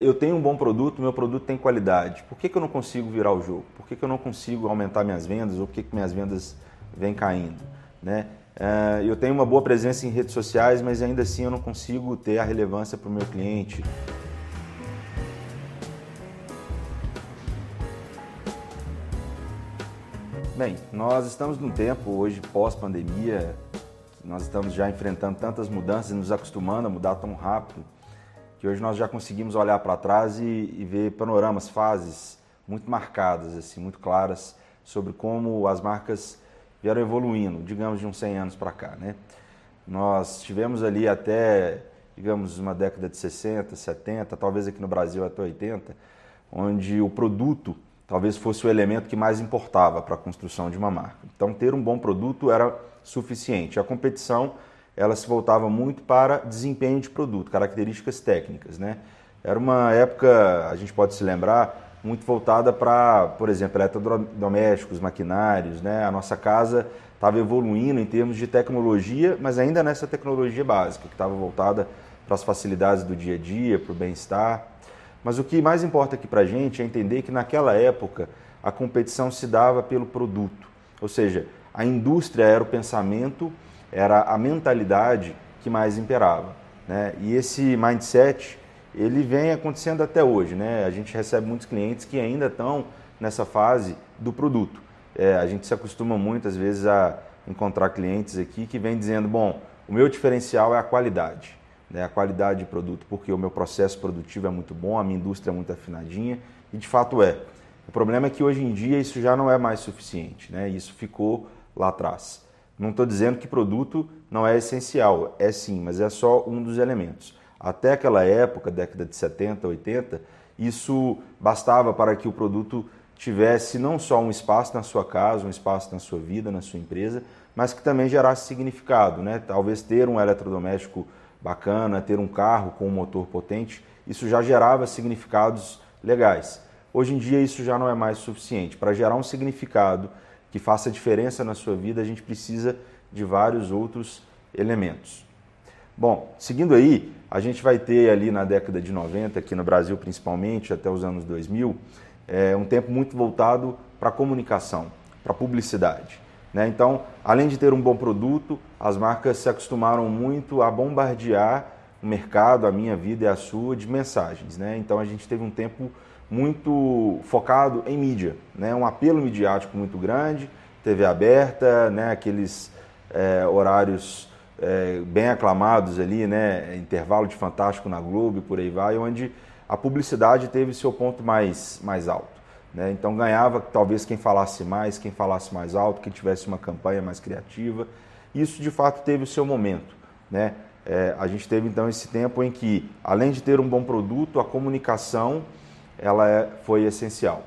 eu tenho um bom produto, meu produto tem qualidade. Por que, que eu não consigo virar o jogo? Por que, que eu não consigo aumentar minhas vendas ou por que, que minhas vendas vêm caindo? Né? É, eu tenho uma boa presença em redes sociais, mas ainda assim eu não consigo ter a relevância para o meu cliente. Bem, nós estamos num tempo hoje pós-pandemia, nós estamos já enfrentando tantas mudanças e nos acostumando a mudar tão rápido que hoje nós já conseguimos olhar para trás e, e, ver panoramas, fases muito marcadas, assim, muito claras sobre como as marcas vieram evoluindo, digamos de uns 100 anos para cá, né? Nós tivemos ali até, digamos, uma década de 60, 70, talvez aqui no Brasil até 80, onde o produto talvez fosse o elemento que mais importava para a construção de uma marca. Então, ter um bom produto era suficiente. A competição ela se voltava muito para desempenho de produto, características técnicas. Né? Era uma época, a gente pode se lembrar, muito voltada para, por exemplo, eletrodomésticos, maquinários. Né? A nossa casa estava evoluindo em termos de tecnologia, mas ainda nessa tecnologia básica, que estava voltada para as facilidades do dia a dia, para o bem-estar. Mas o que mais importa aqui para a gente é entender que naquela época a competição se dava pelo produto, ou seja, a indústria era o pensamento era a mentalidade que mais imperava. Né? E esse mindset, ele vem acontecendo até hoje. Né? A gente recebe muitos clientes que ainda estão nessa fase do produto. É, a gente se acostuma muitas vezes a encontrar clientes aqui que vêm dizendo, bom, o meu diferencial é a qualidade, né? a qualidade de produto, porque o meu processo produtivo é muito bom, a minha indústria é muito afinadinha, e de fato é. O problema é que hoje em dia isso já não é mais suficiente, né? isso ficou lá atrás. Não estou dizendo que produto não é essencial, é sim, mas é só um dos elementos. Até aquela época, década de 70, 80, isso bastava para que o produto tivesse não só um espaço na sua casa, um espaço na sua vida, na sua empresa, mas que também gerasse significado. Né? Talvez ter um eletrodoméstico bacana, ter um carro com um motor potente, isso já gerava significados legais. Hoje em dia isso já não é mais suficiente. Para gerar um significado que faça diferença na sua vida, a gente precisa de vários outros elementos. Bom, seguindo aí, a gente vai ter ali na década de 90, aqui no Brasil principalmente, até os anos 2000, é, um tempo muito voltado para comunicação, para publicidade. Né? Então, além de ter um bom produto, as marcas se acostumaram muito a bombardear o mercado, a minha vida e a sua, de mensagens. Né? Então, a gente teve um tempo muito focado em mídia, né? um apelo midiático muito grande, TV aberta, né? aqueles é, horários é, bem aclamados ali, né? intervalo de Fantástico na Globo e por aí vai, onde a publicidade teve seu ponto mais, mais alto. Né? Então ganhava talvez quem falasse mais, quem falasse mais alto, quem tivesse uma campanha mais criativa. Isso de fato teve o seu momento. Né? É, a gente teve então esse tempo em que, além de ter um bom produto, a comunicação ela é, foi essencial.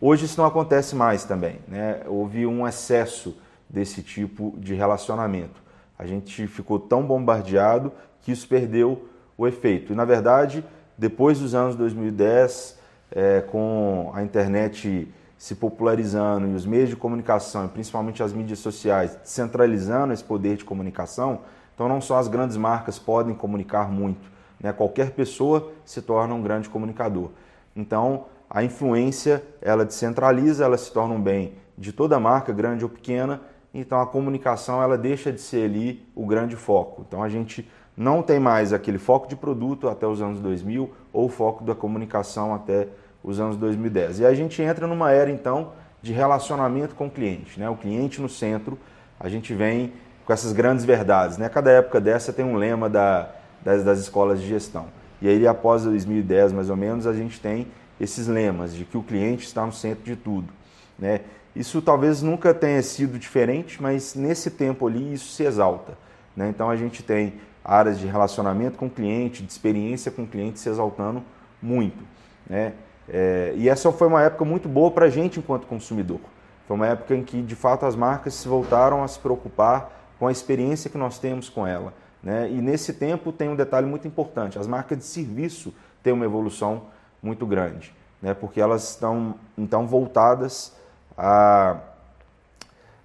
Hoje isso não acontece mais também, né? Houve um excesso desse tipo de relacionamento. A gente ficou tão bombardeado que isso perdeu o efeito. E na verdade, depois dos anos 2010, é, com a internet se popularizando e os meios de comunicação, principalmente as mídias sociais, centralizando esse poder de comunicação, então não só as grandes marcas podem comunicar muito, né? qualquer pessoa se torna um grande comunicador. Então, a influência, ela descentraliza, ela se torna um bem de toda marca, grande ou pequena, então a comunicação ela deixa de ser ali o grande foco. Então a gente não tem mais aquele foco de produto até os anos 2000 ou foco da comunicação até os anos 2010. E a gente entra numa era então de relacionamento com o cliente, né? O cliente no centro, a gente vem com essas grandes verdades, né? Cada época dessa tem um lema da, das, das escolas de gestão. E aí, após 2010, mais ou menos, a gente tem esses lemas de que o cliente está no centro de tudo. Né? Isso talvez nunca tenha sido diferente, mas nesse tempo ali isso se exalta. Né? Então a gente tem áreas de relacionamento com o cliente, de experiência com o cliente se exaltando muito. Né? É, e essa foi uma época muito boa para a gente enquanto consumidor. Foi uma época em que, de fato, as marcas se voltaram a se preocupar com a experiência que nós temos com ela. Né? E nesse tempo tem um detalhe muito importante: as marcas de serviço têm uma evolução muito grande, né? porque elas estão então voltadas a,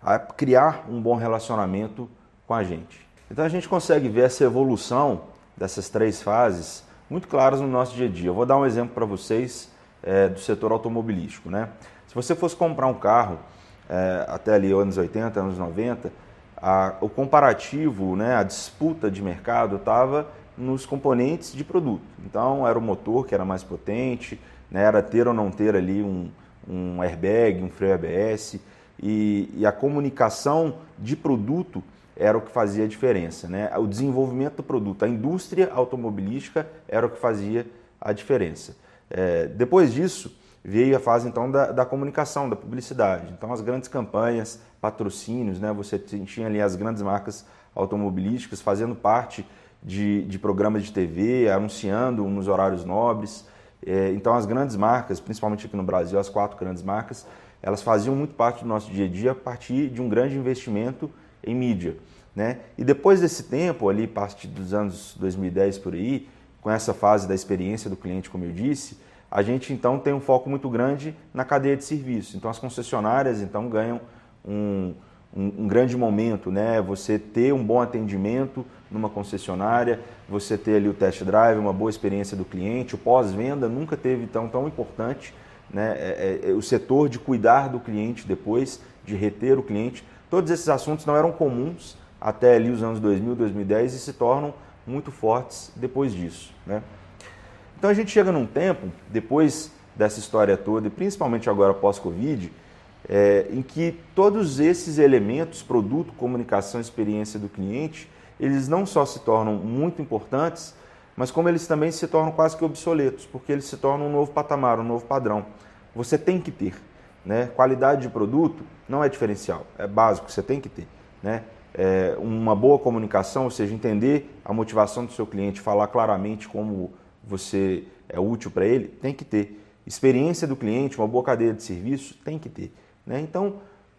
a criar um bom relacionamento com a gente. Então a gente consegue ver essa evolução dessas três fases muito claras no nosso dia a dia. Eu vou dar um exemplo para vocês é, do setor automobilístico. Né? Se você fosse comprar um carro é, até ali anos 80, anos 90, a, o comparativo, né, a disputa de mercado estava nos componentes de produto. Então era o motor que era mais potente, né, era ter ou não ter ali um, um airbag, um freio ABS e, e, a comunicação de produto era o que fazia a diferença. Né? O desenvolvimento do produto, a indústria automobilística era o que fazia a diferença. É, depois disso, veio a fase então da, da, comunicação, da publicidade. Então as grandes campanhas, patrocínios, né? você tinha ali as grandes marcas automobilísticas fazendo parte de, de programas de TV, anunciando nos horários nobres. É, então as grandes marcas, principalmente aqui no Brasil, as quatro grandes marcas, elas faziam muito parte do nosso dia a dia a partir de um grande investimento em mídia. Né? E depois desse tempo, ali, a partir dos anos 2010 por aí, com essa fase da experiência do cliente, como eu disse, a gente então tem um foco muito grande na cadeia de serviço. Então as concessionárias então ganham um, um, um, grande momento, né? Você ter um bom atendimento numa concessionária, você ter ali o test drive, uma boa experiência do cliente, o pós-venda nunca teve tão tão importante, né? É, é, é, o setor de cuidar do cliente depois, de reter o cliente, todos esses assuntos não eram comuns até ali os anos 2000, 2010 e se tornam muito fortes depois disso, né? Então a gente chega num tempo, depois dessa história toda, e principalmente agora pós-Covid, é, em que todos esses elementos, produto, comunicação, experiência do cliente, eles não só se tornam muito importantes, mas como eles também se tornam quase que obsoletos, porque eles se tornam um novo patamar, um novo padrão. Você tem que ter. Né? Qualidade de produto não é diferencial, é básico, você tem que ter. Né? É, uma boa comunicação, ou seja, entender a motivação do seu cliente, falar claramente como você é útil para ele, tem que ter. Experiência do cliente, uma boa cadeia de serviço, tem que ter. Né? Então,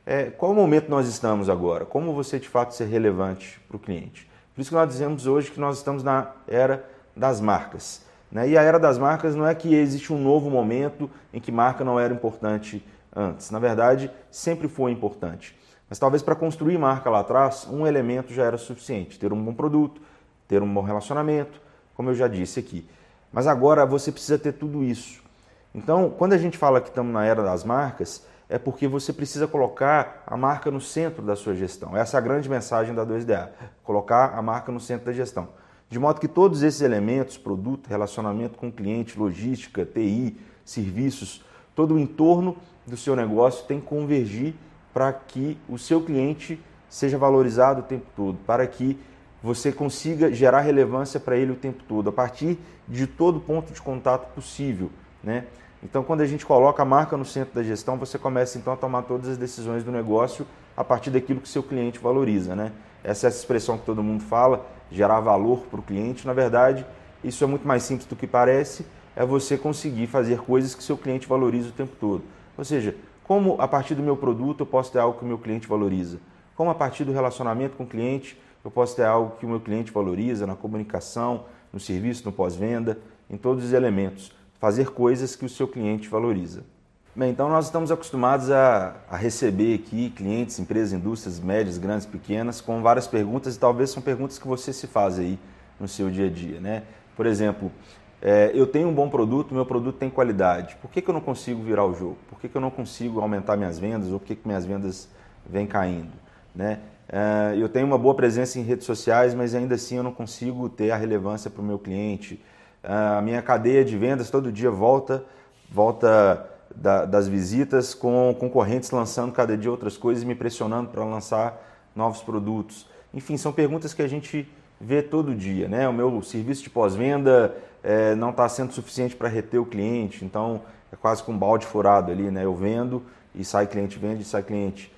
é, qual momento nós estamos agora? Como você de fato ser relevante para o cliente? Por isso que nós dizemos hoje que nós estamos na era das marcas. Né? E a era das marcas não é que existe um novo momento em que marca não era importante antes. Na verdade, sempre foi importante. Mas talvez para construir marca lá atrás, um elemento já era suficiente: ter um bom produto, ter um bom relacionamento, como eu já disse aqui. Mas agora você precisa ter tudo isso. Então, quando a gente fala que estamos na era das marcas, é porque você precisa colocar a marca no centro da sua gestão. Essa é a grande mensagem da 2DA, colocar a marca no centro da gestão. De modo que todos esses elementos, produto, relacionamento com o cliente, logística, TI, serviços, todo o entorno do seu negócio tem que convergir para que o seu cliente seja valorizado o tempo todo, para que você consiga gerar relevância para ele o tempo todo, a partir de todo ponto de contato possível. Né? Então, quando a gente coloca a marca no centro da gestão, você começa então a tomar todas as decisões do negócio a partir daquilo que seu cliente valoriza. Né? Essa é essa expressão que todo mundo fala, gerar valor para o cliente. Na verdade, isso é muito mais simples do que parece, é você conseguir fazer coisas que seu cliente valoriza o tempo todo. Ou seja, como a partir do meu produto eu posso ter algo que o meu cliente valoriza? Como a partir do relacionamento com o cliente eu posso ter algo que o meu cliente valoriza na comunicação, no serviço, no pós-venda, em todos os elementos. Fazer coisas que o seu cliente valoriza. Bem, então nós estamos acostumados a, a, receber aqui clientes, empresas, indústrias médias, grandes, pequenas, com várias perguntas e talvez são perguntas que você se faz aí no seu dia a dia, né? Por exemplo, é, eu tenho um bom produto, meu produto tem qualidade. Por que, que eu não consigo virar o jogo? Por que, que eu não consigo aumentar minhas vendas ou por que, que minhas vendas vêm caindo? Né? É, eu tenho uma boa presença em redes sociais, mas ainda assim eu não consigo ter a relevância para o meu cliente. É, a minha cadeia de vendas todo dia volta, volta da, das visitas com concorrentes lançando cada dia outras coisas e me pressionando para lançar novos produtos. Enfim, são perguntas que a gente vê todo dia. Né? O meu serviço de pós-venda é, não está sendo suficiente para reter o cliente, então é quase com um balde furado ali. Né? Eu vendo e sai cliente, vende e sai cliente.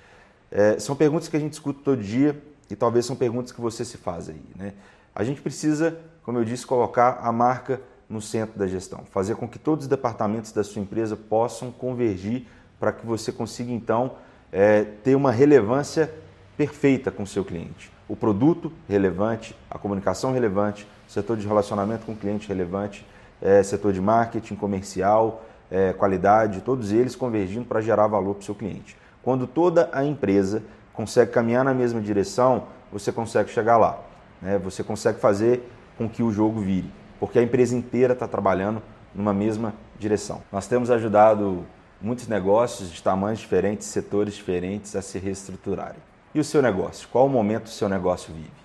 É, são perguntas que a gente escuta todo dia e talvez são perguntas que você se faz aí. Né? A gente precisa, como eu disse, colocar a marca no centro da gestão, fazer com que todos os departamentos da sua empresa possam convergir para que você consiga então é, ter uma relevância perfeita com o seu cliente. O produto relevante, a comunicação relevante, setor de relacionamento com o cliente relevante, é, setor de marketing, comercial, é, qualidade, todos eles convergindo para gerar valor para o seu cliente. Quando toda a empresa consegue caminhar na mesma direção, você consegue chegar lá. Né? Você consegue fazer com que o jogo vire. porque a empresa inteira está trabalhando numa mesma direção. Nós temos ajudado muitos negócios de tamanhos diferentes, setores diferentes a se reestruturarem. E o seu negócio? Qual o momento o seu negócio vive?